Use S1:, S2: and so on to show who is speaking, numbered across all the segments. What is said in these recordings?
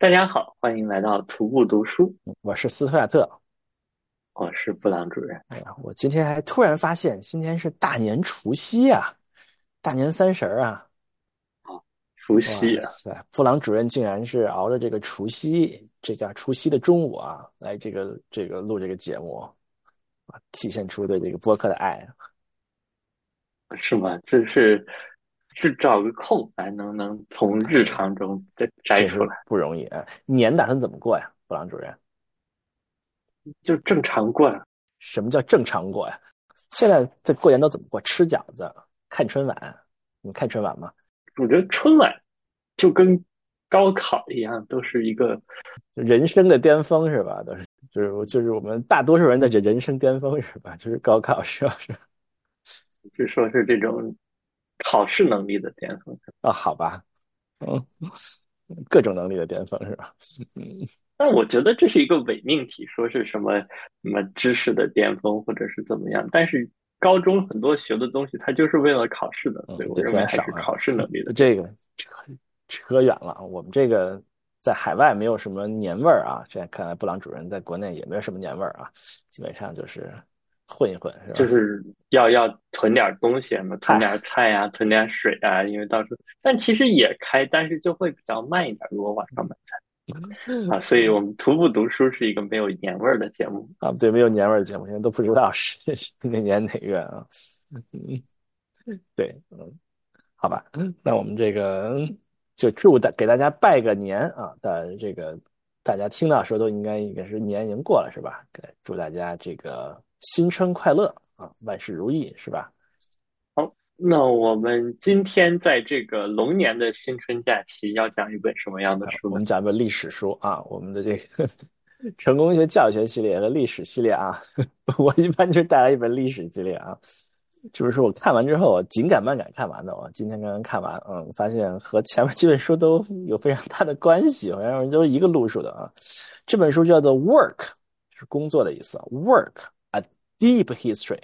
S1: 大家好，欢迎来到徒步读书。
S2: 我是斯图亚特，
S1: 我是布朗主任。
S2: 哎呀，我今天还突然发现，今天是大年除夕啊，大年三十啊。
S1: 啊，除夕啊！
S2: 布朗主任竟然是熬着这个除夕，这叫除夕的中午啊，来这个这个录这个节目啊，体现出对这个播客的爱。
S1: 是吗？这是。是找个空来能能从日常中再摘出来，
S2: 不容易啊！年打算怎么过呀，布朗主任？
S1: 就正常过呀。
S2: 什么叫正常过呀？现在这过年都怎么过？吃饺子，看春晚。你看春晚吗？
S1: 我觉得春晚就跟高考一样，都是一个
S2: 人生的巅峰，是吧？都是就是就是我们大多数人的这人生巅峰，是吧？就是高考，是吧是？
S1: 就说是这种。考试能力的巅峰
S2: 啊，好吧，嗯，各种能力的巅峰是吧？嗯，
S1: 但我觉得这是一个伪命题，说是什么什么知识的巅峰或者是怎么样。但是高中很多学的东西，它就是为了考试的，所以我认为还是考试能力的。
S2: 这个扯扯远了，我们这个在海外没有什么年味儿啊。现在看来，布朗主任在国内也没有什么年味儿啊，基本上就是。混一混是吧？
S1: 就是要要囤点东西嘛，囤点菜呀，囤点水啊，因为到时候，但其实也开，但是就会比较慢一点。如果晚上买菜啊，所以我们徒步读书是一个没有年味儿的节目
S2: 啊，对，没有年味儿的节目，现在都不知道是哪年哪月啊。嗯，对，嗯，好吧，那我们这个就祝大给大家拜个年啊但这个，大家听到时候都应该应该是年已经过了是吧？给祝大家这个。新春快乐啊，万事如意是吧？
S1: 好，那我们今天在这个龙年的新春假期要讲一本什么样的书？
S2: 我们讲一本历史书啊，我们的这个 成功学教学系列和历史系列啊，我一般就带来一本历史系列啊，就是说我看完之后紧赶慢赶看完的，我今天刚刚看完，嗯，发现和前面几本书都有非常大的关系，好像都是一个路数的啊。这本书叫做 Work，是工作的意思，Work。Deep history，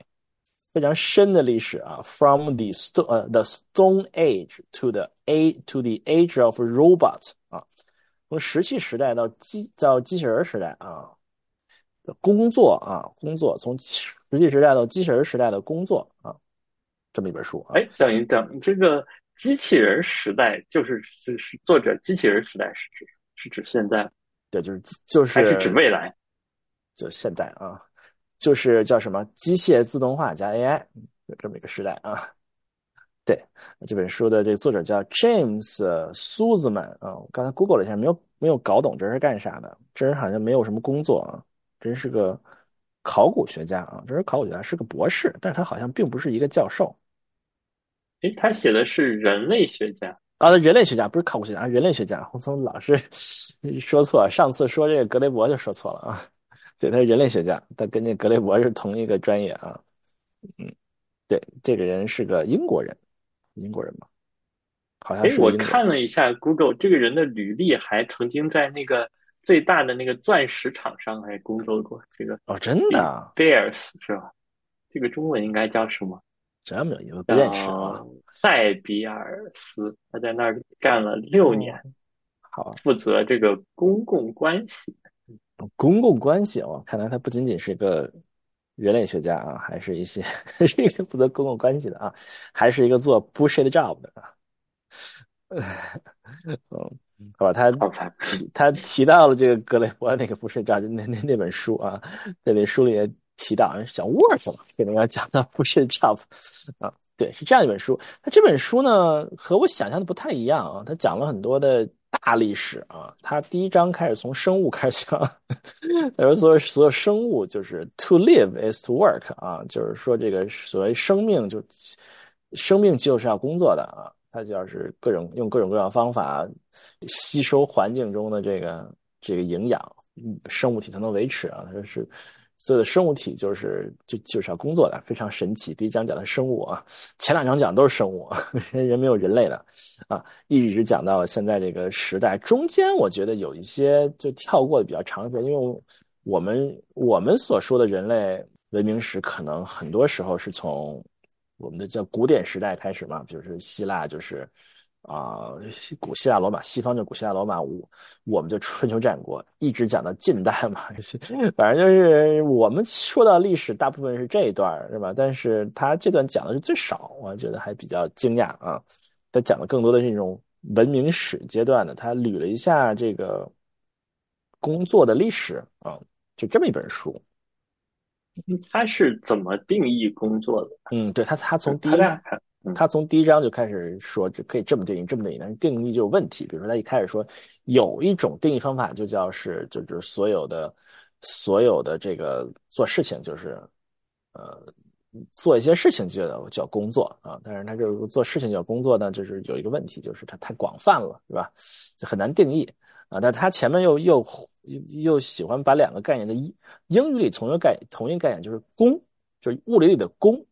S2: 非常深的历史啊，from the stone 呃 the Stone Age to the a to the age of robots 啊，从石器时代到机到机器人时代啊，工作啊工作从石器时代到机器人时代的工作啊，这么一本书。
S1: 哎，等一等，这个机器人时代就是是是作者机器人时代是指是指现在？
S2: 对，就是就是
S1: 还是指未来？
S2: 就现在啊。就是叫什么机械自动化加 AI，有这么一个时代啊。对，这本书的这个作者叫 James Sussman 啊。我刚才 Google 了一下，没有没有搞懂这是干啥的。这人好像没有什么工作啊，真是个考古学家啊。这是考古学家，是个博士，但是他好像并不是一个教授。
S1: 诶，他写的是人类学家
S2: 啊，人类学家不是考古学家，人类学家。我怎么老是 说错？上次说这个格雷伯就说错了啊。对，他是人类学家，他跟这格雷伯是同一个专业啊。嗯，对，这个人是个英国人，英国人嘛，好像是。
S1: 我看了一下 Google，这个人的履历还曾经在那个最大的那个钻石厂商还工作过。这个
S2: 哦，真的
S1: ，Bears 是吧？这个中文应该叫什么？
S2: 真没有，因为不认识啊。
S1: 塞比尔斯，他在那儿干了六年，
S2: 好，
S1: 负责这个公共关系。
S2: 公共关系哦，看来他不仅仅是一个人类学家啊，还是一些 是一些负责公共关系的啊，还是一个做 bullshit job 的啊。嗯，好吧，他提他提到了这个格雷伯那个 bullshit job 那那那本书啊，在那书里也提到，讲 work 嘛，可能要讲到 bullshit job 啊。对，是这样一本书。那这本书呢，和我想象的不太一样啊，他讲了很多的。大历史啊，他第一章开始从生物开始讲，他说所有生物就是 to live is to work 啊，就是说这个所谓生命就生命就是要工作的啊，它就要是各种用各种各样方法吸收环境中的这个这个营养，生物体才能维持啊，他说是。所有的生物体就是就就是要工作的，非常神奇。第一章讲的生物啊，前两章讲都是生物，人人没有人类的啊，一直讲到现在这个时代。中间我觉得有一些就跳过的比较长一点，因为我们我们所说的人类文明史，可能很多时候是从我们的叫古典时代开始嘛，就是希腊就是啊，古希腊罗马，西方就古希腊罗马，我我们就春秋战国，一直讲到近代嘛，反正就是我们说到历史，大部分是这一段是吧？但是他这段讲的是最少，我觉得还比较惊讶啊。他讲的更多的是这种文明史阶段的，他捋了一下这个工作的历史啊，就这么一本书。
S1: 他是怎么定义工作的？
S2: 嗯，对他，他从第一。他从第一章就开始说，这可以这么定义，这么定义，但是定义就有问题。比如说，他一开始说有一种定义方法，就叫是，就是所有的所有的这个做事情，就是呃做一些事情就叫工作啊。但是他这个做事情叫工作呢，就是有一个问题，就是它太广泛了，是吧？就很难定义啊。但他前面又又又喜欢把两个概念的英英语里同一个概同一个概念，就是工，就是物理里的工。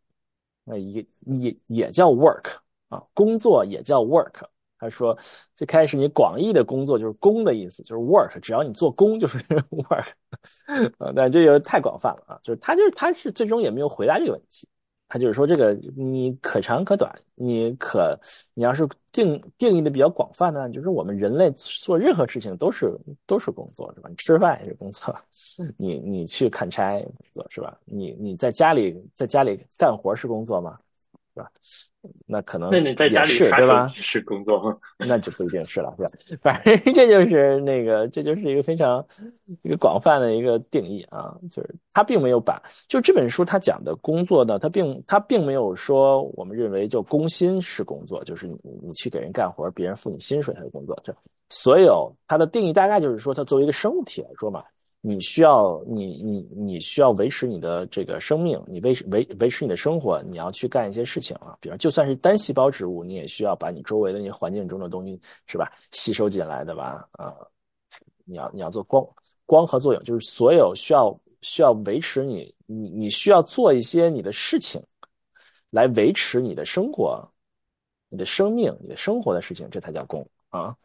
S2: 那也也也叫 work 啊，工作也叫 work。他说，最开始你广义的工作就是工的意思，就是 work，只要你做工就是 work 啊。但这个太广泛了啊，就是他就是他是最终也没有回答这个问题。他就是说，这个你可长可短，你可你要是定定义的比较广泛呢，就是我们人类做任何事情都是都是工作，是吧？你吃饭也是工作，你你去砍柴工作是吧？你你在家里在家里干活是工作吗？是吧？那可能
S1: 那你在家里
S2: 对吧？
S1: 是工作吗？
S2: 那就不一定是了，是吧？反正 这就是那个，这就是一个非常一个广泛的一个定义啊，就是他并没有把就这本书他讲的工作呢，他并他并没有说我们认为就工薪是工作，就是你你去给人干活，别人付你薪水才是工作。这所有他的定义大概就是说，他作为一个生物体来说嘛。你需要你你你需要维持你的这个生命，你维维维持你的生活，你要去干一些事情啊。比如就算是单细胞植物，你也需要把你周围的那些环境中的东西是吧吸收进来的吧？啊，你要你要做光光合作用，就是所有需要需要维持你你你需要做一些你的事情来维持你的生活、你的生命、你的生活的事情，这才叫工啊。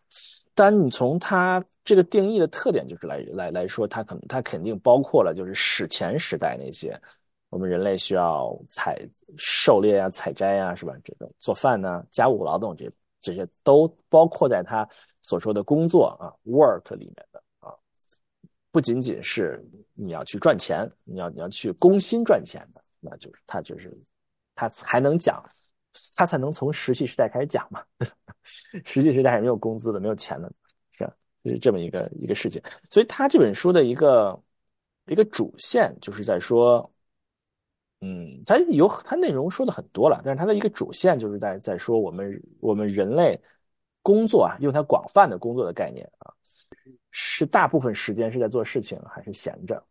S2: 但你从它。这个定义的特点就是来来来说，它可能它肯定包括了，就是史前时代那些我们人类需要采狩猎啊、采摘啊，是吧？这个做饭呢、家务劳动这这些都包括在他所说的工作啊 work 里面的啊，不仅仅是你要去赚钱，你要你要去工薪赚钱的，那就是他就是他才能讲，他才能从石器时代开始讲嘛。石器时代还没有工资的，没有钱的。是吧？就是这么一个一个事情，所以他这本书的一个一个主线就是在说，嗯，他有他内容说的很多了，但是他的一个主线就是在在说我们我们人类工作啊，用它广泛的工作的概念啊，是大部分时间是在做事情还是闲着？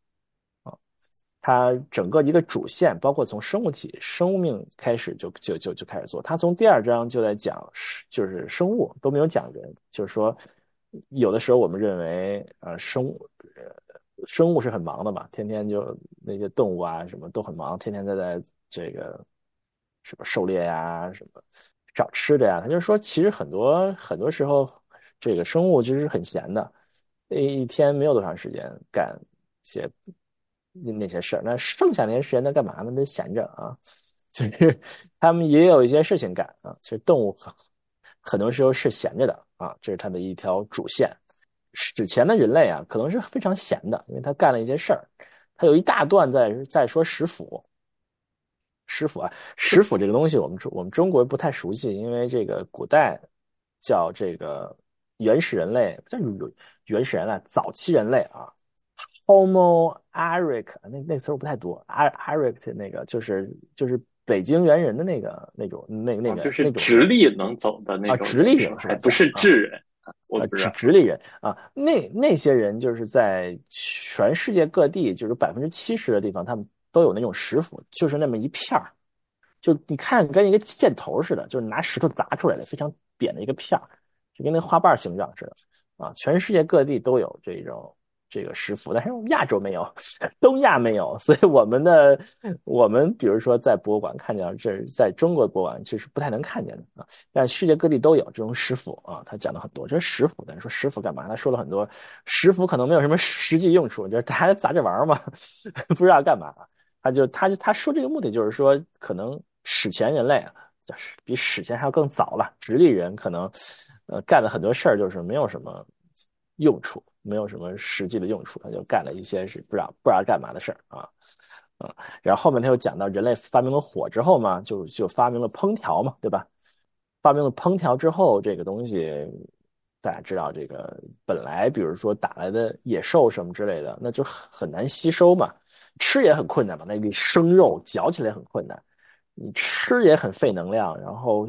S2: 他整个一个主线，包括从生物体生命开始就就就就开始做，他从第二章就在讲就是生物都没有讲人，就是说。有的时候我们认为，呃，生物，呃生物是很忙的嘛，天天就那些动物啊，什么都很忙，天天在在这个什么狩猎呀，什么找吃的呀。他就说，其实很多很多时候，这个生物其实很闲的，那一天没有多长时间干些那些事儿，那剩下那些时间在干嘛呢？得闲着啊，就是他们也有一些事情干啊。其实动物很很多时候是闲着的。啊，这是他的一条主线。史前的人类啊，可能是非常闲的，因为他干了一些事儿。他有一大段在在说食腐。食腐啊，食腐这个东西，我们中我们中国不太熟悉，因为这个古代叫这个原始人类，叫原始人类，早期人类啊，Homo erectus，那那词儿不太多，erectus 那个就是就是北京猿人的那个那种那那个
S1: 就是直立能走的那种
S2: 啊，直立人
S1: 还不是智人啊，
S2: 直直立人啊，那那些人就是在全世界各地，就是百分之七十的地方，他们都有那种石斧，就是那么一片儿，就你看跟一个箭头似的，就是拿石头砸出来的，非常扁的一个片儿，就跟那花瓣形状似的啊，全世界各地都有这种。这个石斧，但是亚洲没有，东亚没有，所以我们的我们比如说在博物馆看见，这在中国博物馆其实不太能看见的啊。但世界各地都有这种石斧啊，他讲了很多。这是石斧，但是说石斧干嘛？他说了很多，石斧可能没有什么实际用处，就是大家砸着玩嘛，不知道干嘛。他就他他说这个目的就是说，可能史前人类就是比史前还要更早了。直立人可能呃干了很多事儿，就是没有什么用处，没有什么实际的用处，他就干了一些是不知道不知道干嘛的事儿啊。啊，然后后面他又讲到人类发明了火之后嘛，就就发明了烹调嘛，对吧？发明了烹调之后，这个东西大家知道，这个本来比如说打来的野兽什么之类的，那就很难吸收嘛，吃也很困难嘛，那个生肉嚼起来很困难，你吃也很费能量，然后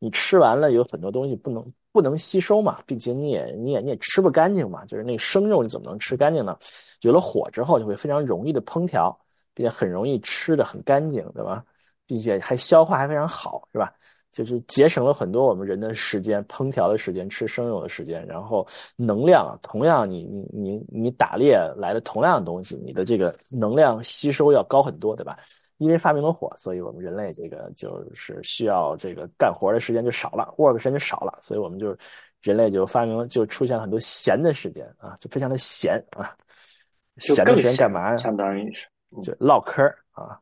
S2: 你吃完了有很多东西不能不能吸收嘛，并且你也你也你也吃不干净嘛，就是那生肉你怎么能吃干净呢？有了火之后，就会非常容易的烹调。并且很容易吃的很干净，对吧？并且还消化还非常好，是吧？就是节省了很多我们人的时间，烹调的时间，吃生肉的时间，然后能量同样，你你你你打猎来的同样的东西，你的这个能量吸收要高很多，对吧？因为发明了火，所以我们人类这个就是需要这个干活的时间就少了，work 时间就少了，所以我们就人类就发明了，就出现了很多闲的时间啊，就非常的闲啊，
S1: 闲
S2: 的时间干嘛呀？
S1: 相当于是。
S2: 就唠嗑啊，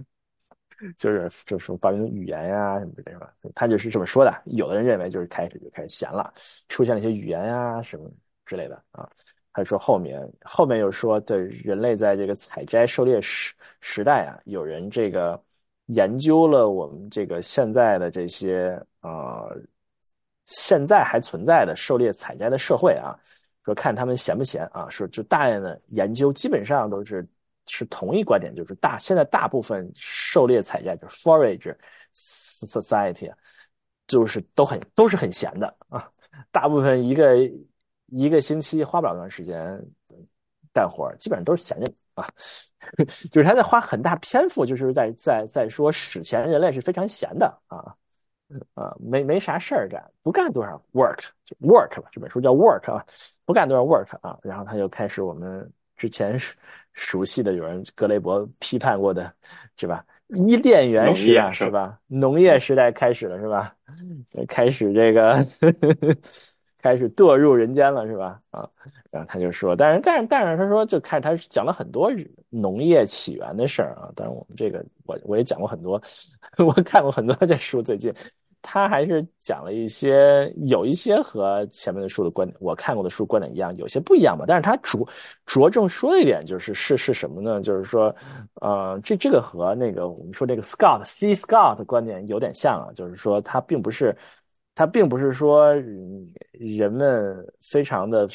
S2: 就是就是发明语言呀什么的，是吧？他就是这么说的。有的人认为就是开始就开始闲了，出现了一些语言呀什么之类的啊。他说后面后面又说，对人类在这个采摘狩猎时时代啊，有人这个研究了我们这个现在的这些呃现在还存在的狩猎采摘的社会啊，说看他们闲不闲啊，说就大量的研究基本上都是。是同一观点，就是大现在大部分狩猎采摘就是 forage society，就是都很都是很闲的啊，大部分一个一个星期花不了多长时间干活，基本上都是闲着啊，就是他在花很大篇幅，就是在在在说史前人类是非常闲的啊啊，没没啥事儿干，不干多少 work 就 work 吧，这本书叫 work 啊，不干多少 work 啊，然后他就开始我们之前。熟悉的有人格雷伯批判过的，是吧？伊甸园时代，是吧？农业时代开始了，是吧？开始这个 开始堕入人间了，是吧？啊，然后他就说，但是但是但是他说，就看他讲了很多农业起源的事儿啊。但是我们这个我我也讲过很多，我看过很多这书，最近。他还是讲了一些，有一些和前面的书的观点，我看过的书观点一样，有些不一样吧。但是他着着重说一点就是是是什么呢？就是说，呃，这这个和那个我们说这个 Scott C Scott 的观点有点像啊，就是说他并不是，他并不是说人们非常的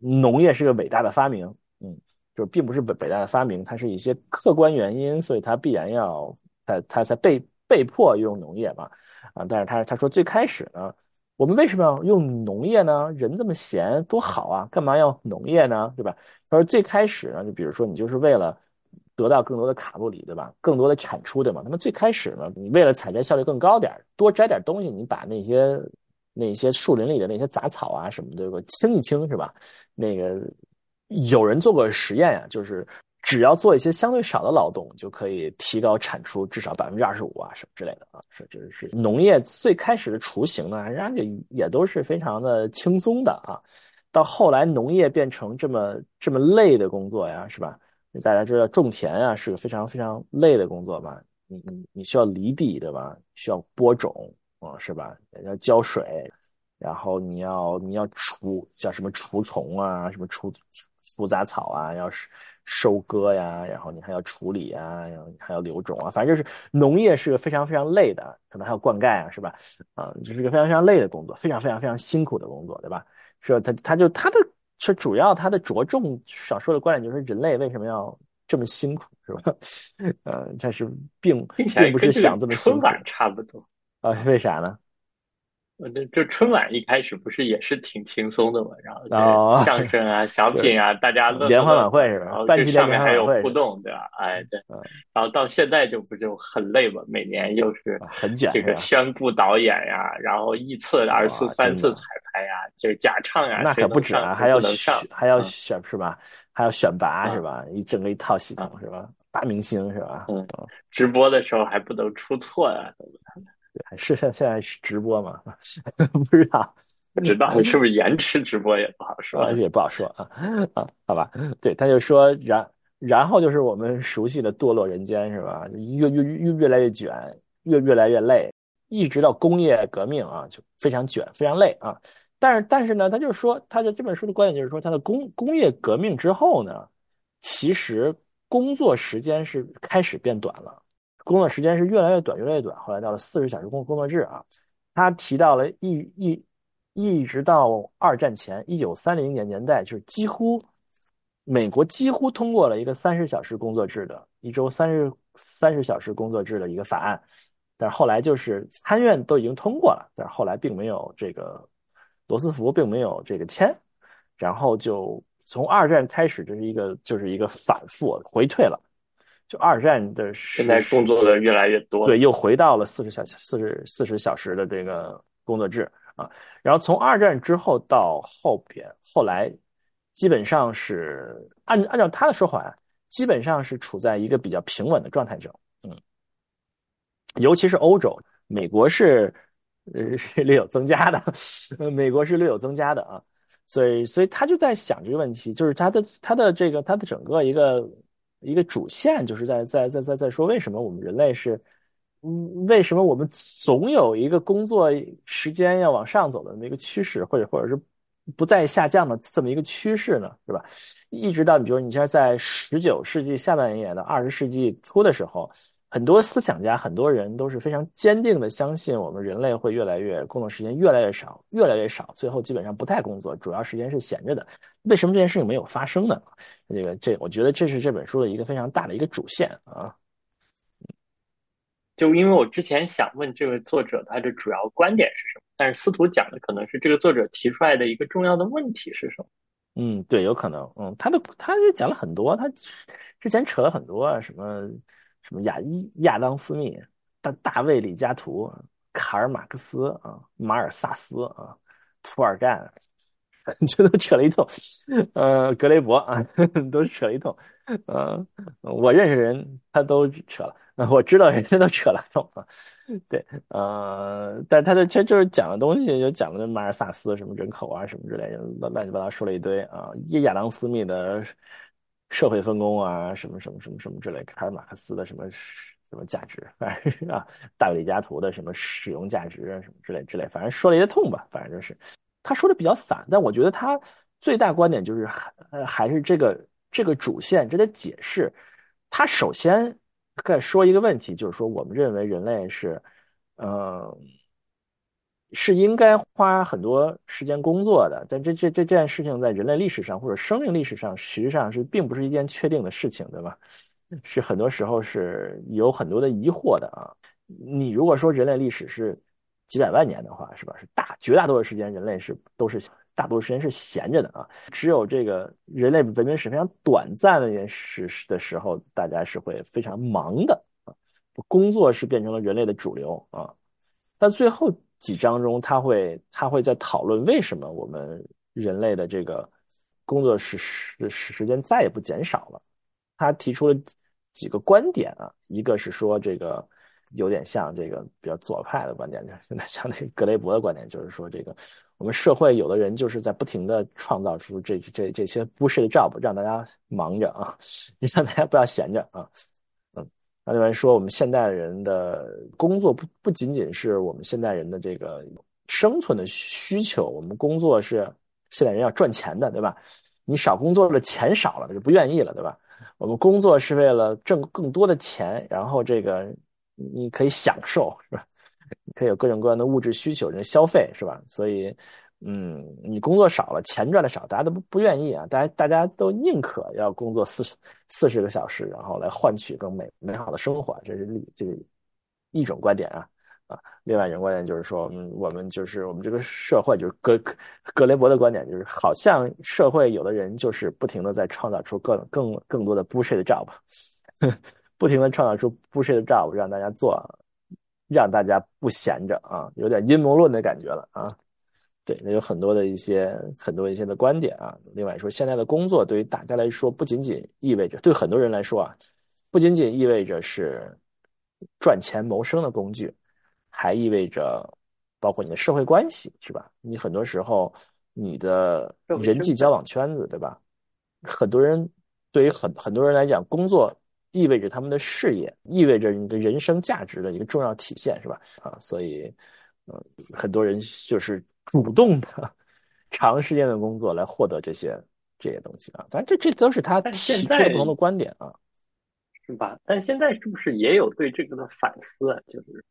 S2: 农业是个伟大的发明，嗯，就并不是伟伟大的发明，它是一些客观原因，所以它必然要他他才被被迫用农业嘛。啊，但是他他说最开始呢，我们为什么要用农业呢？人这么闲多好啊，干嘛要农业呢？对吧？他说最开始呢，就比如说你就是为了得到更多的卡路里，对吧？更多的产出，对吗？那么最开始呢，你为了采摘效率更高点多摘点东西，你把那些那些树林里的那些杂草啊什么的给清一清，是吧？那个有人做过实验呀，就是。只要做一些相对少的劳动，就可以提高产出至少百分之二十五啊，什么之类的啊，是就是是农业最开始的雏形呢，人家就也都是非常的轻松的啊。到后来农业变成这么这么累的工作呀，是吧？大家知道种田啊是个非常非常累的工作嘛，你你你需要犁地对吧？需要播种啊，是吧？要浇水，然后你要你要除叫什么除虫啊，什么除除杂草啊，要是。收割呀，然后你还要处理呀，然后你还要留种啊，反正就是农业是个非常非常累的，可能还要灌溉啊，是吧？啊，这是个非常非常累的工作，非常非常非常辛苦的工作，对吧？是他他就他的是主要他的着重想说的观点就是人类为什么要这么辛苦，是吧？呃，但是并并不是想这么辛苦，
S1: 差不多
S2: 啊？为啥呢？
S1: 呃，这这春晚一开始不是也是挺轻松的嘛？然后相声啊、小品啊，大家乐
S2: 联欢晚会是吧？
S1: 然后这上面还有互动，对吧？哎，对。然后到现在就不就很累嘛？每年又是
S2: 很卷，
S1: 这个宣布导演呀，然后一次、二次、三次彩排呀，就是假唱呀，
S2: 那可不止啊，还要选，还要选是吧？还要选拔是吧？一整个一套系统是吧？大明星是吧？
S1: 嗯，直播的时候还不能出错呀，对？
S2: 是现现在是直播吗？不知道，
S1: 不知道是不是延迟直播也不好说，
S2: 也不好说啊 啊，好吧，对，他就说然然后就是我们熟悉的堕落人间是吧？越越越越来越卷，越越来越累，一直到工业革命啊，就非常卷，非常累啊。但是但是呢，他就是说，他的这本书的观点就是说，他的工工业革命之后呢，其实工作时间是开始变短了，工作时间是越来越短，越来越短。后来到了四十小时工工作制啊，他提到了一一一直到二战前一九三零年年代，就是几乎美国几乎通过了一个三十小时工作制的一周三十三十小时工作制的一个法案，但是后来就是参院都已经通过了，但是后来并没有这个。罗斯福并没有这个签，然后就从二战开始，这是一个就是一个反复回退了。就二战的
S1: 现在工作的越来越多，
S2: 对，又回到了四十小四十四十小时的这个工作制啊。然后从二战之后到后边，后来基本上是按按照他的说法，基本上是处在一个比较平稳的状态中。嗯，尤其是欧洲，美国是。呃，略有增加的，呃，美国是略有增加的啊，所以，所以他就在想这个问题，就是他的他的这个他的整个一个一个主线，就是在在在在在说为什么我们人类是，嗯，为什么我们总有一个工作时间要往上走的那么一个趋势，或者或者是不再下降的这么一个趋势呢？是吧？一直到你比如你像在十九世纪下半叶的二十世纪初的时候。很多思想家，很多人都是非常坚定的相信，我们人类会越来越工作时间越来越少，越来越少，最后基本上不太工作，主要时间是闲着的。为什么这件事情没有发生呢？这个，这我觉得这是这本书的一个非常大的一个主线啊。
S1: 就因为我之前想问这位作者他的主要观点是什么，但是司徒讲的可能是这个作者提出来的一个重要的问题是什么？
S2: 嗯，对，有可能。嗯，他的他也讲了很多，他之前扯了很多啊，什么。什么亚伊亚当斯密、大大卫李嘉图、卡尔马克思啊、马尔萨斯啊、涂尔干，这都扯了一通。呃，格雷伯啊，都扯了一通。呃，我认识人，他都扯了。我知道人家都扯了一通啊。对，呃，但他的这就是讲的东西，就讲的马尔萨斯什么人口啊什么之类的，乱七八糟说了一堆啊。亚当斯密的。社会分工啊，什么什么什么什么之类，卡尔马克思的什么什么价值，反正啊，大卫李嘉图的什么使用价值啊，什么之类之类，反正说了一些痛吧，反正就是他说的比较散，但我觉得他最大观点就是还还是这个这个主线，这得解释。他首先在说一个问题，就是说我们认为人类是，嗯。是应该花很多时间工作的，但这这这这件事情在人类历史上或者生命历史上，实际上是并不是一件确定的事情，对吧？是很多时候是有很多的疑惑的啊。你如果说人类历史是几百万年的话，是吧？是大绝大多数时间人类是都是大多数时间是闲着的啊。只有这个人类文明史非常短暂的一件事的时候，大家是会非常忙的啊，工作是变成了人类的主流啊。但最后。几章中，他会他会在讨论为什么我们人类的这个工作时时时间再也不减少了。他提出了几个观点啊，一个是说这个有点像这个比较左派的观点，就像那个格雷伯的观点，就是说这个我们社会有的人就是在不停的创造出这这这些不是的 job，让大家忙着啊，让大家不要闲着啊。那另外说，我们现代人的工作不不仅仅是我们现代人的这个生存的需求，我们工作是现代人要赚钱的，对吧？你少工作了，钱少了，就不愿意了，对吧？我们工作是为了挣更多的钱，然后这个你可以享受，是吧？你可以有各种各样的物质需求，人消费，是吧？所以。嗯，你工作少了，钱赚的少，大家都不不愿意啊！大家大家都宁可要工作四十四十个小时，然后来换取更美美好的生活，这是这个一种观点啊啊！另外一种观点就是说，嗯，我们就是我们这个社会，就是格格雷伯的观点，就是好像社会有的人就是不停的在创造出更更更多的 bullshit job，不停的创造出 bullshit job 让大家做，让大家不闲着啊，有点阴谋论的感觉了啊。对，那有很多的一些很多一些的观点啊。另外说，现在的工作对于大家来说，不仅仅意味着对很多人来说啊，不仅仅意味着是赚钱谋生的工具，还意味着包括你的社会关系，是吧？你很多时候你的人际交往圈子，对吧？很多人对于很很多人来讲，工作意味着他们的事业，意味着你的人生价值的一个重要体现，是吧？啊，所以，呃，很多人就是主动的、长时间的工作来获得这些这些东西啊。反正，这这都是他提出的不同的观点啊，
S1: 是吧？但现在是不是也有对这个的反思？就是，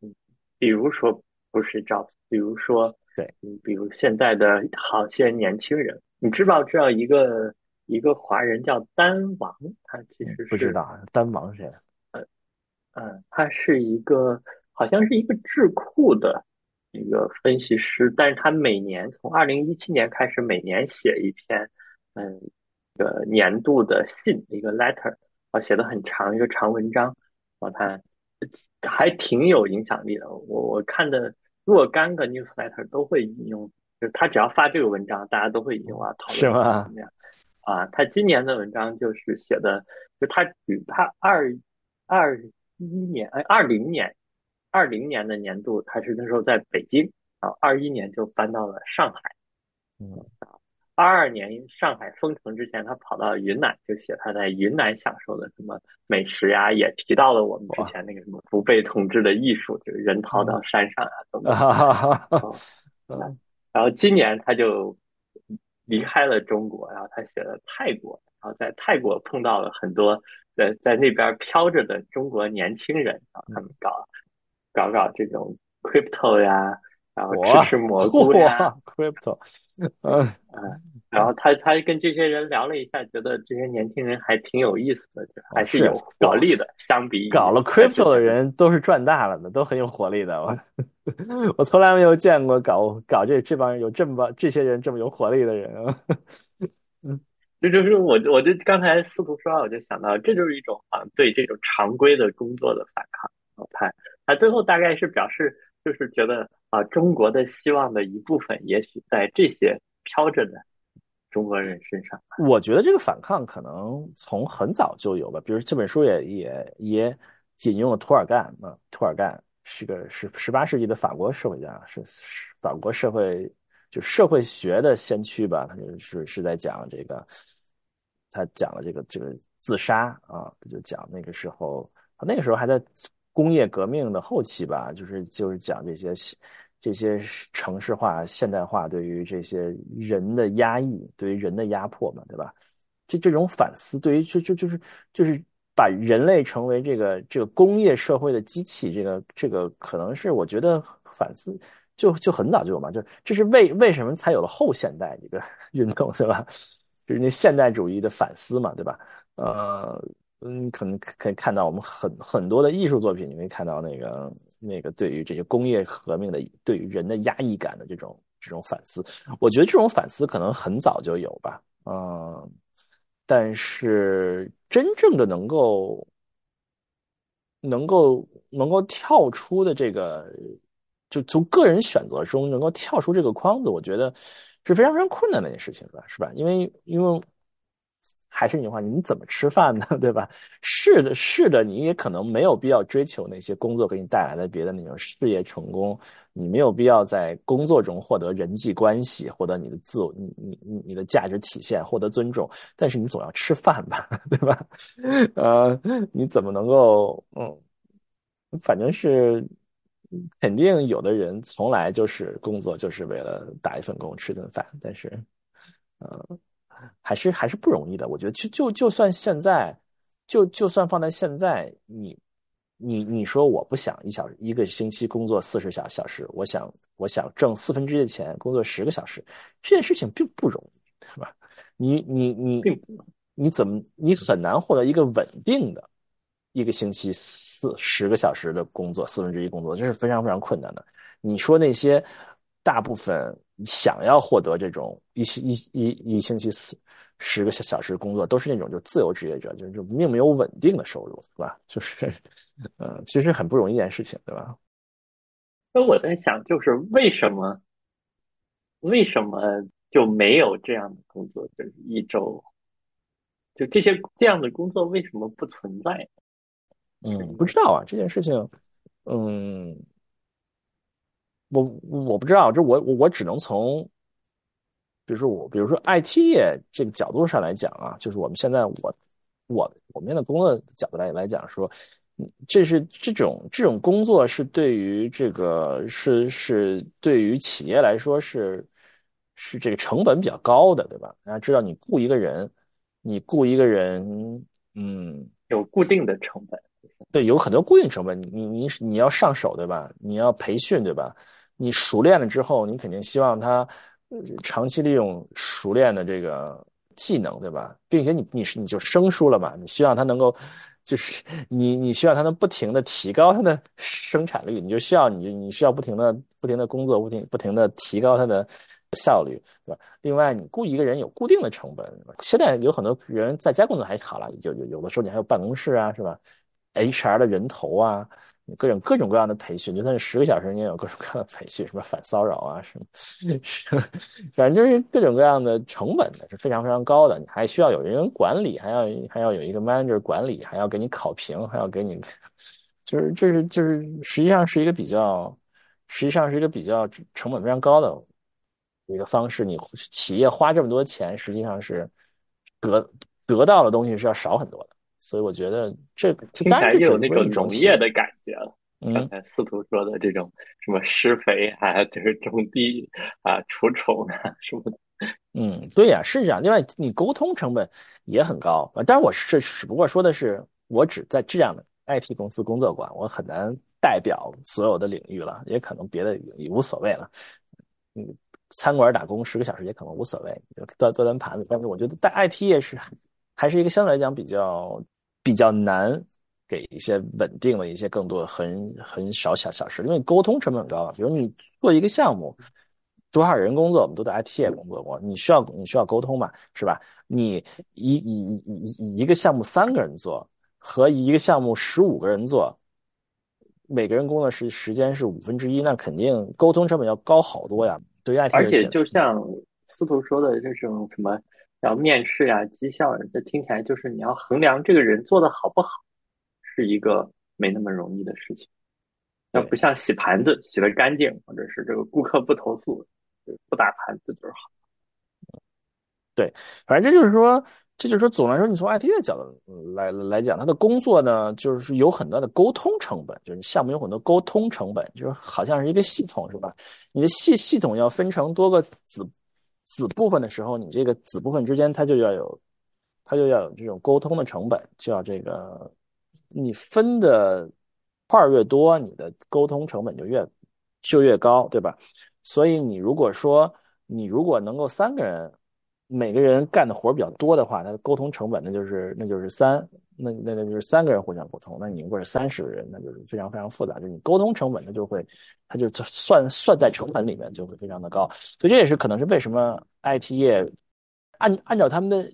S1: 嗯，比如说不是 jobs，比如说
S2: 对，
S1: 嗯，比如现在的好些年轻人，你知道知道一个？一个华人叫丹王，他其实是
S2: 不知道丹王谁？
S1: 嗯嗯，他是一个好像是一个智库的一个分析师，但是他每年从二零一七年开始，每年写一篇嗯一个年度的信，一个 letter 啊，写的很长一个长文章啊，他还挺有影响力的。我我看的若干个 newsletter 都会引用，就是他只要发这个文章，大家都会引用啊，讨论怎么样。啊，他今年的文章就是写的，就他举他二二一年哎二零年二零年的年度，他是那时候在北京啊，二一年就搬到了上海，
S2: 嗯。
S1: 二二年上海封城之前，他跑到云南，就写他在云南享受的什么美食呀，也提到了我们之前那个什么不被统治的艺术，就是人逃到山上啊等等，然后今年他就。离开了中国，然后他写了泰国，然后在泰国碰到了很多在在那边飘着的中国年轻人，然后他们搞搞搞这种 crypto 呀，然后吃吃蘑菇呀
S2: ，crypto，嗯
S1: 嗯，然后他他跟这些人聊了一下，觉得这些年轻人还挺有意思的，还是有活力的。相比
S2: 搞了 crypto 的人都是赚大了的，都很有活力的。我我从来没有见过搞搞这这帮人有这么这些人这么有活力的人啊。
S1: 嗯，这就是我我就刚才司徒说，我就想到，这就是一种啊对这种常规的工作的反抗。他最后大概是表示，就是觉得啊，中国的希望的一部分，也许在这些飘着的。中国人身上，
S2: 我觉得这个反抗可能从很早就有吧。比如这本书也也也引用了涂尔干啊，涂尔干是个是十八世纪的法国社会家，是法国社会就社会学的先驱吧。他就是是在讲这个，他讲了这个这个自杀啊，他就讲那个时候，他那个时候还在工业革命的后期吧，就是就是讲这些。这些城市化、现代化对于这些人的压抑，对于人的压迫嘛，对吧？这这种反思，对于就就就是就是把人类成为这个这个工业社会的机器，这个这个可能是我觉得反思就就很早就有嘛，就这是为为什么才有了后现代这个 运动，对吧？就是那现代主义的反思嘛，对吧？呃，嗯，可能可以看到我们很很多的艺术作品，你会看到那个。那个对于这些工业革命的对于人的压抑感的这种这种反思，我觉得这种反思可能很早就有吧，嗯，但是真正的能够能够能够跳出的这个，就从个人选择中能够跳出这个框子，我觉得是非常非常困难的一件事情，吧？是吧？因为因为。还是那句话，你怎么吃饭呢？对吧？是的，是的，你也可能没有必要追求那些工作给你带来的别的那种事业成功，你没有必要在工作中获得人际关系，获得你的自我，你你你你的价值体现，获得尊重。但是你总要吃饭吧，对吧？呃，你怎么能够嗯？反正是肯定有的人从来就是工作就是为了打一份工，吃顿饭，但是呃。还是还是不容易的，我觉得就就就算现在，就就算放在现在，你你你说我不想一小一个星期工作四十小小时，我想我想挣四分之一的钱工作十个小时，这件事情并不容易，是吧？你你你你怎么你很难获得一个稳定的一个星期四十个小时的工作四分之一工作，这是非常非常困难的。你说那些大部分。想要获得这种一星一一一星期四十个小小时工作，都是那种就自由职业者，就是就并没有稳定的收入，对吧？就是，呃，其实很不容易一件事情，对吧？
S1: 那我在想，就是为什么，为什么就没有这样的工作？就是一周，就这些这样的工作为什么不存在？
S2: 嗯，不知道啊，这件事情，嗯。我我不知道，就我我我只能从，比如说我，比如说 IT 业这个角度上来讲啊，就是我们现在我我我们现在工作角度来来讲说，这是这种这种工作是对于这个是是对于企业来说是是这个成本比较高的，对吧？大家知道，你雇一个人，你雇一个人，嗯，
S1: 有固定的成本。
S2: 对，有很多固定成本，你你你你要上手，对吧？你要培训，对吧？你熟练了之后，你肯定希望他长期利用熟练的这个技能，对吧？并且你你是你就生疏了嘛？你希望他能够，就是你你希望他能不停的提高他的生产率，你就需要你你需要不停的不停的工作，不停不停的提高他的效率，对吧？另外，你雇一个人有固定的成本，现在有很多人在家工作还好了，有有有的时候你还有办公室啊，是吧？HR 的人头啊，各种各种各样的培训，就算是十个小时，你也有各种各样的培训，什么反骚扰啊，什么，反正就是各种各样的成本的是非常非常高的。你还需要有人管理，还要还要有一个 manager 管理，还要给你考评，还要给你，就是就是就是实际上是一个比较，实际上是一个比较成本非常高的一个方式。你企业花这么多钱，实际上是得得到的东西是要少很多的。所以我觉得这
S1: 听起来又有那种农业的感觉了。刚才司徒说的这种什么施肥，啊就是种地啊、除虫啊什么的。
S2: 嗯，对呀，是这样。另外，你沟通成本也很高。当然我是只不过说的是，我只在这样的 IT 公司工作过，我很难代表所有的领域了。也可能别的也无所谓了。嗯，餐馆打工十个小时也可能无所谓，端端端盘子。但是我觉得在 IT 业是还是一个相对来讲比较。比较难给一些稳定的一些更多很很少小小事，因为沟通成本很高。比如你做一个项目，多少人工作，我们都在 IT 业工作过，你需要你需要沟通嘛，是吧？你一一一一个项目三个人做和一个项目十五个人做，每个人工作时时间是五分之一，那肯定沟通成本要高好多呀。对于 IT，
S1: 而且就像司徒说的这种什么。要面试呀，绩效呀，这听起来就是你要衡量这个人做的好不好，是一个没那么容易的事情。那不像洗盘子，洗的干净，或者是这个顾客不投诉，不打盘子就是好。
S2: 对，反正这就是说，这就是说，总来说，你从 IT 的角度来来讲，他的工作呢，就是有很多的沟通成本，就是项目有很多沟通成本，就是好像是一个系统，是吧？你的系系统要分成多个子。子部分的时候，你这个子部分之间，它就要有，它就要有这种沟通的成本，就要这个，你分的块越多，你的沟通成本就越就越高，对吧？所以你如果说你如果能够三个人，每个人干的活比较多的话，它的沟通成本那就是那就是三。那那那就是三个人互相沟通，那你如果是三十个人，那就是非常非常复杂，就你沟通成本，它就会，它就算算在成本里面就会非常的高，所以这也是可能是为什么 IT 业按按照他们的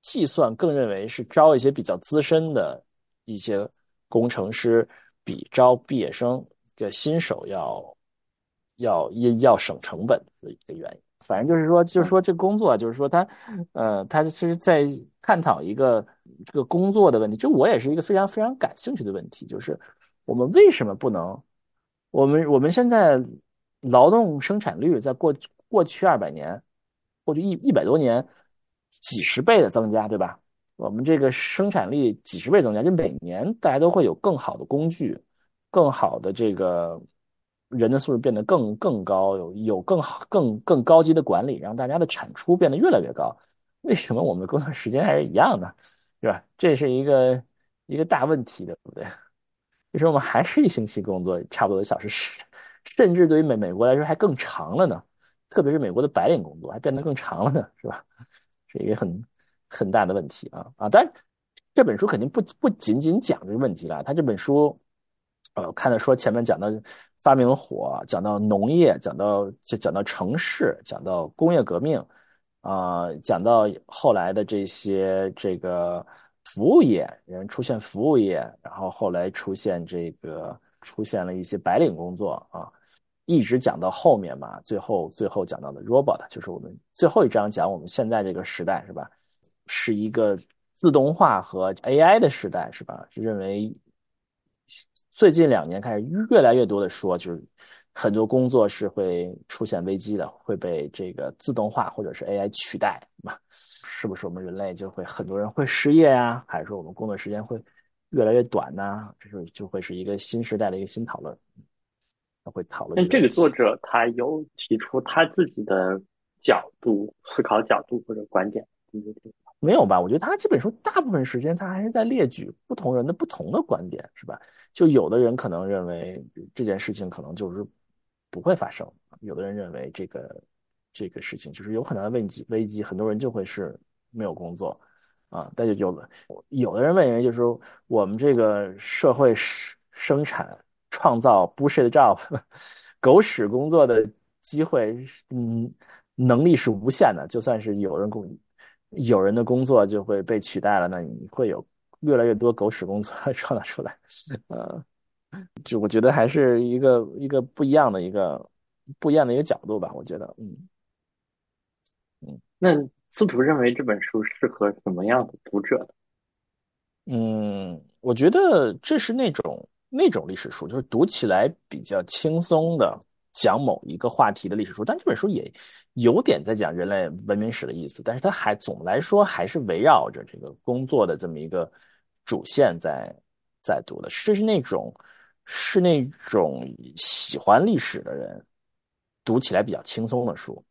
S2: 计算，更认为是招一些比较资深的一些工程师，比招毕业生的新手要要要要省成本的一个原因。反正就是说，就是说这工作，就是说他，呃，他其实在探讨一个这个工作的问题。这我也是一个非常非常感兴趣的问题，就是我们为什么不能？我们我们现在劳动生产率在过过去二百年，过去一一百多年，几十倍的增加，对吧？我们这个生产力几十倍增加，就每年大家都会有更好的工具，更好的这个。人的素质变得更更高，有有更好、更更高级的管理，让大家的产出变得越来越高。为什么我们的工作时间还是一样的，是吧？这是一个一个大问题，对不对？为什么我们还是一星期工作差不多一小时，甚至对于美美国来说还更长了呢？特别是美国的白领工作还变得更长了呢，是吧？是一个很很大的问题啊啊！但这本书肯定不不仅仅讲这个问题了，他这本书，呃，看到说前面讲到。发明火，讲到农业，讲到就讲到城市，讲到工业革命，啊，讲到后来的这些这个服务业，人出现服务业，然后后来出现这个出现了一些白领工作啊，一直讲到后面嘛，最后最后讲到的 robot，就是我们最后一章讲我们现在这个时代是吧，是一个自动化和 AI 的时代是吧？认为。最近两年开始越来越多的说，就是很多工作是会出现危机的，会被这个自动化或者是 AI 取代，嘛。是不是我们人类就会很多人会失业呀？还是说我们工作时间会越来越短呢？这是就会是一个新时代的一个新讨论，会讨论。
S1: 那这个作者他有提出他自己的角度思考角度或者观点？
S2: 没有吧？我觉得他这本书大部分时间他还是在列举不同人的不同的观点，是吧？就有的人可能认为这件事情可能就是不会发生，有的人认为这个这个事情就是有很大的危机，危机很多人就会是没有工作啊。但是有的有的人认为就是说我们这个社会生产创造 bullshit job 狗屎工作的机会，嗯，能力是无限的，就算是有人工。有人的工作就会被取代了，那你会有越来越多狗屎工作 创造出来，呃，就我觉得还是一个一个不一样的一个不一样的一个角度吧，我觉得，嗯
S1: 嗯，那司徒认为这本书适合什么样的读者呢？
S2: 嗯，我觉得这是那种那种历史书，就是读起来比较轻松的。讲某一个话题的历史书，但这本书也有点在讲人类文明史的意思，但是它还总来说还是围绕着这个工作的这么一个主线在在读的。这是那种是那种喜欢历史的人读起来比较轻松的书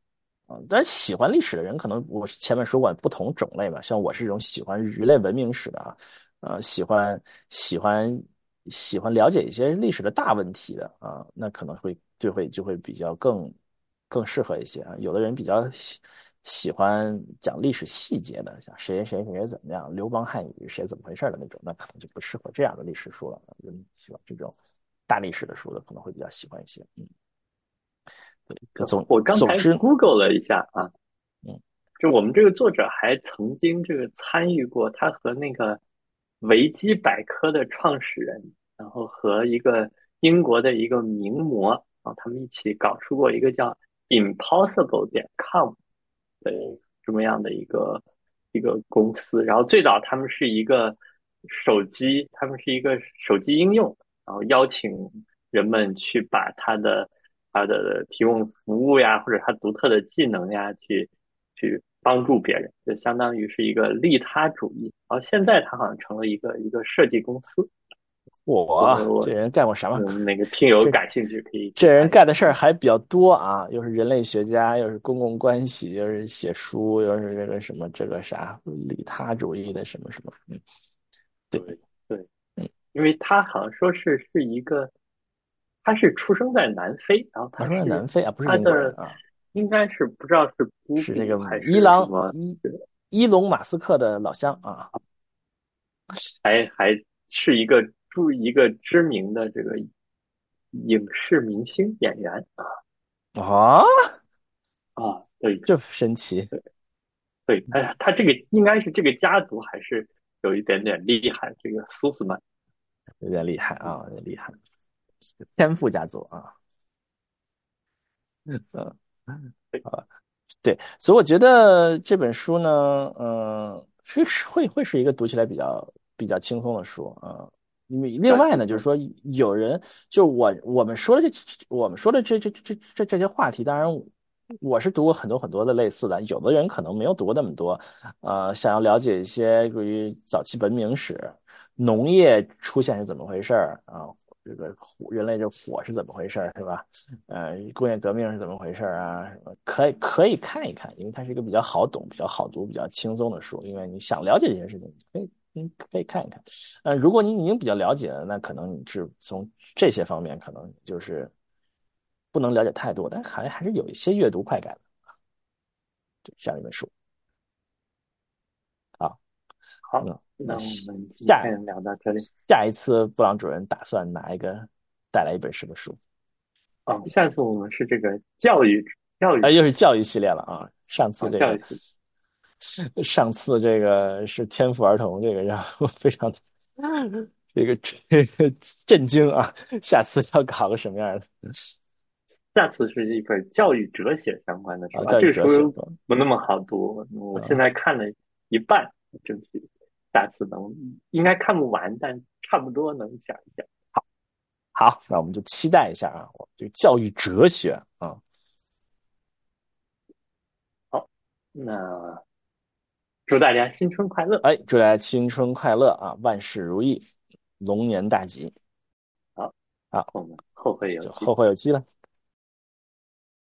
S2: 啊。但喜欢历史的人，可能我前面说过不同种类嘛，像我是一种喜欢人类文明史的啊，呃，喜欢喜欢喜欢了解一些历史的大问题的啊，那可能会。就会就会比较更更适合一些啊，有的人比较喜喜欢讲历史细节的，像谁谁谁谁怎么样，刘邦汉语谁怎么回事的那种，那可能就不适合这样的历史书了。人喜欢这种大历史的书的，可能会比较喜欢一些。嗯，对，总
S1: 我刚才 Google 了一下啊，
S2: 嗯，
S1: 就我们这个作者还曾经这个参与过，他和那个维基百科的创始人，然后和一个英国的一个名模。然后他们一起搞出过一个叫 Impossible 点 com 的这么样的一个一个公司。然后最早他们是一个手机，他们是一个手机应用，然后邀请人们去把他的他的提供服务呀，或者他独特的技能呀，去去帮助别人，就相当于是一个利他主义。然后现在他好像成了一个一个设计公司。
S2: 我这人干过什么？
S1: 那个听友感兴趣可以。
S2: 这人干的事儿还比较多啊，又是人类学家，又是公共关系，又是写书，又是这个什么这个啥利他主义的什么什么。嗯，
S1: 对对，嗯，因为他好像说是是一个，他是出生在南非，然后他
S2: 是南非啊，不是
S1: 他
S2: 的
S1: 啊，应该是不知道是
S2: 是那个
S1: 还是
S2: 伊朗伊伊隆马斯克的老乡啊，
S1: 还还是一个。著一个知名的这个影视明星演员
S2: 啊啊
S1: 啊！对，
S2: 这神奇。
S1: 对，对，哎呀，他这个应该是这个家族还是有一点点厉害。这个苏斯曼
S2: 有点厉害啊，有点厉害，天赋家族啊。嗯嗯，啊，对，所以我觉得这本书呢，嗯，是会会是一个读起来比较比较轻松的书啊。因为另外呢，就是说有人就我我们说的这我们说的这这这这这些话题，当然我是读过很多很多的类似的，有的人可能没有读过那么多，呃，想要了解一些关于早期文明史、农业出现是怎么回事儿啊，这个人类这火是怎么回事儿，是吧？呃，工业革命是怎么回事儿啊？什么可以可以看一看，因为它是一个比较好懂、比较好读、比较轻松的书，因为你想了解这些事情，可以。嗯，可以看一看。呃，如果你已经比较了解了，那可能你是从这些方面可能就是不能了解太多，但还还是有一些阅读快感的。对，这样一本书。
S1: 好，好，那我们
S2: 下
S1: 聊到这里。
S2: 下一次布朗主任打算拿一个带来一本什么书？
S1: 哦，下次我们是这个教育教育，
S2: 啊，又是教育系列了啊。上次这个。上次这个是天赋儿童，这个让我非常 这个这个震惊啊！下次要搞个什么样的？
S1: 下次是一本教育哲学相关的，是吧？
S2: 这个
S1: 书不那么好读，我现在看了一半，争取下次能应该看不完，但差不多能讲一讲。
S2: 好，好，那我们就期待一下啊！就教育哲学啊。
S1: 好，那。祝大家新春快乐！
S2: 哎，祝大家新春快乐啊，万事如意，龙年大吉。
S1: 好，
S2: 好，
S1: 我们后会有期，
S2: 后会有期了。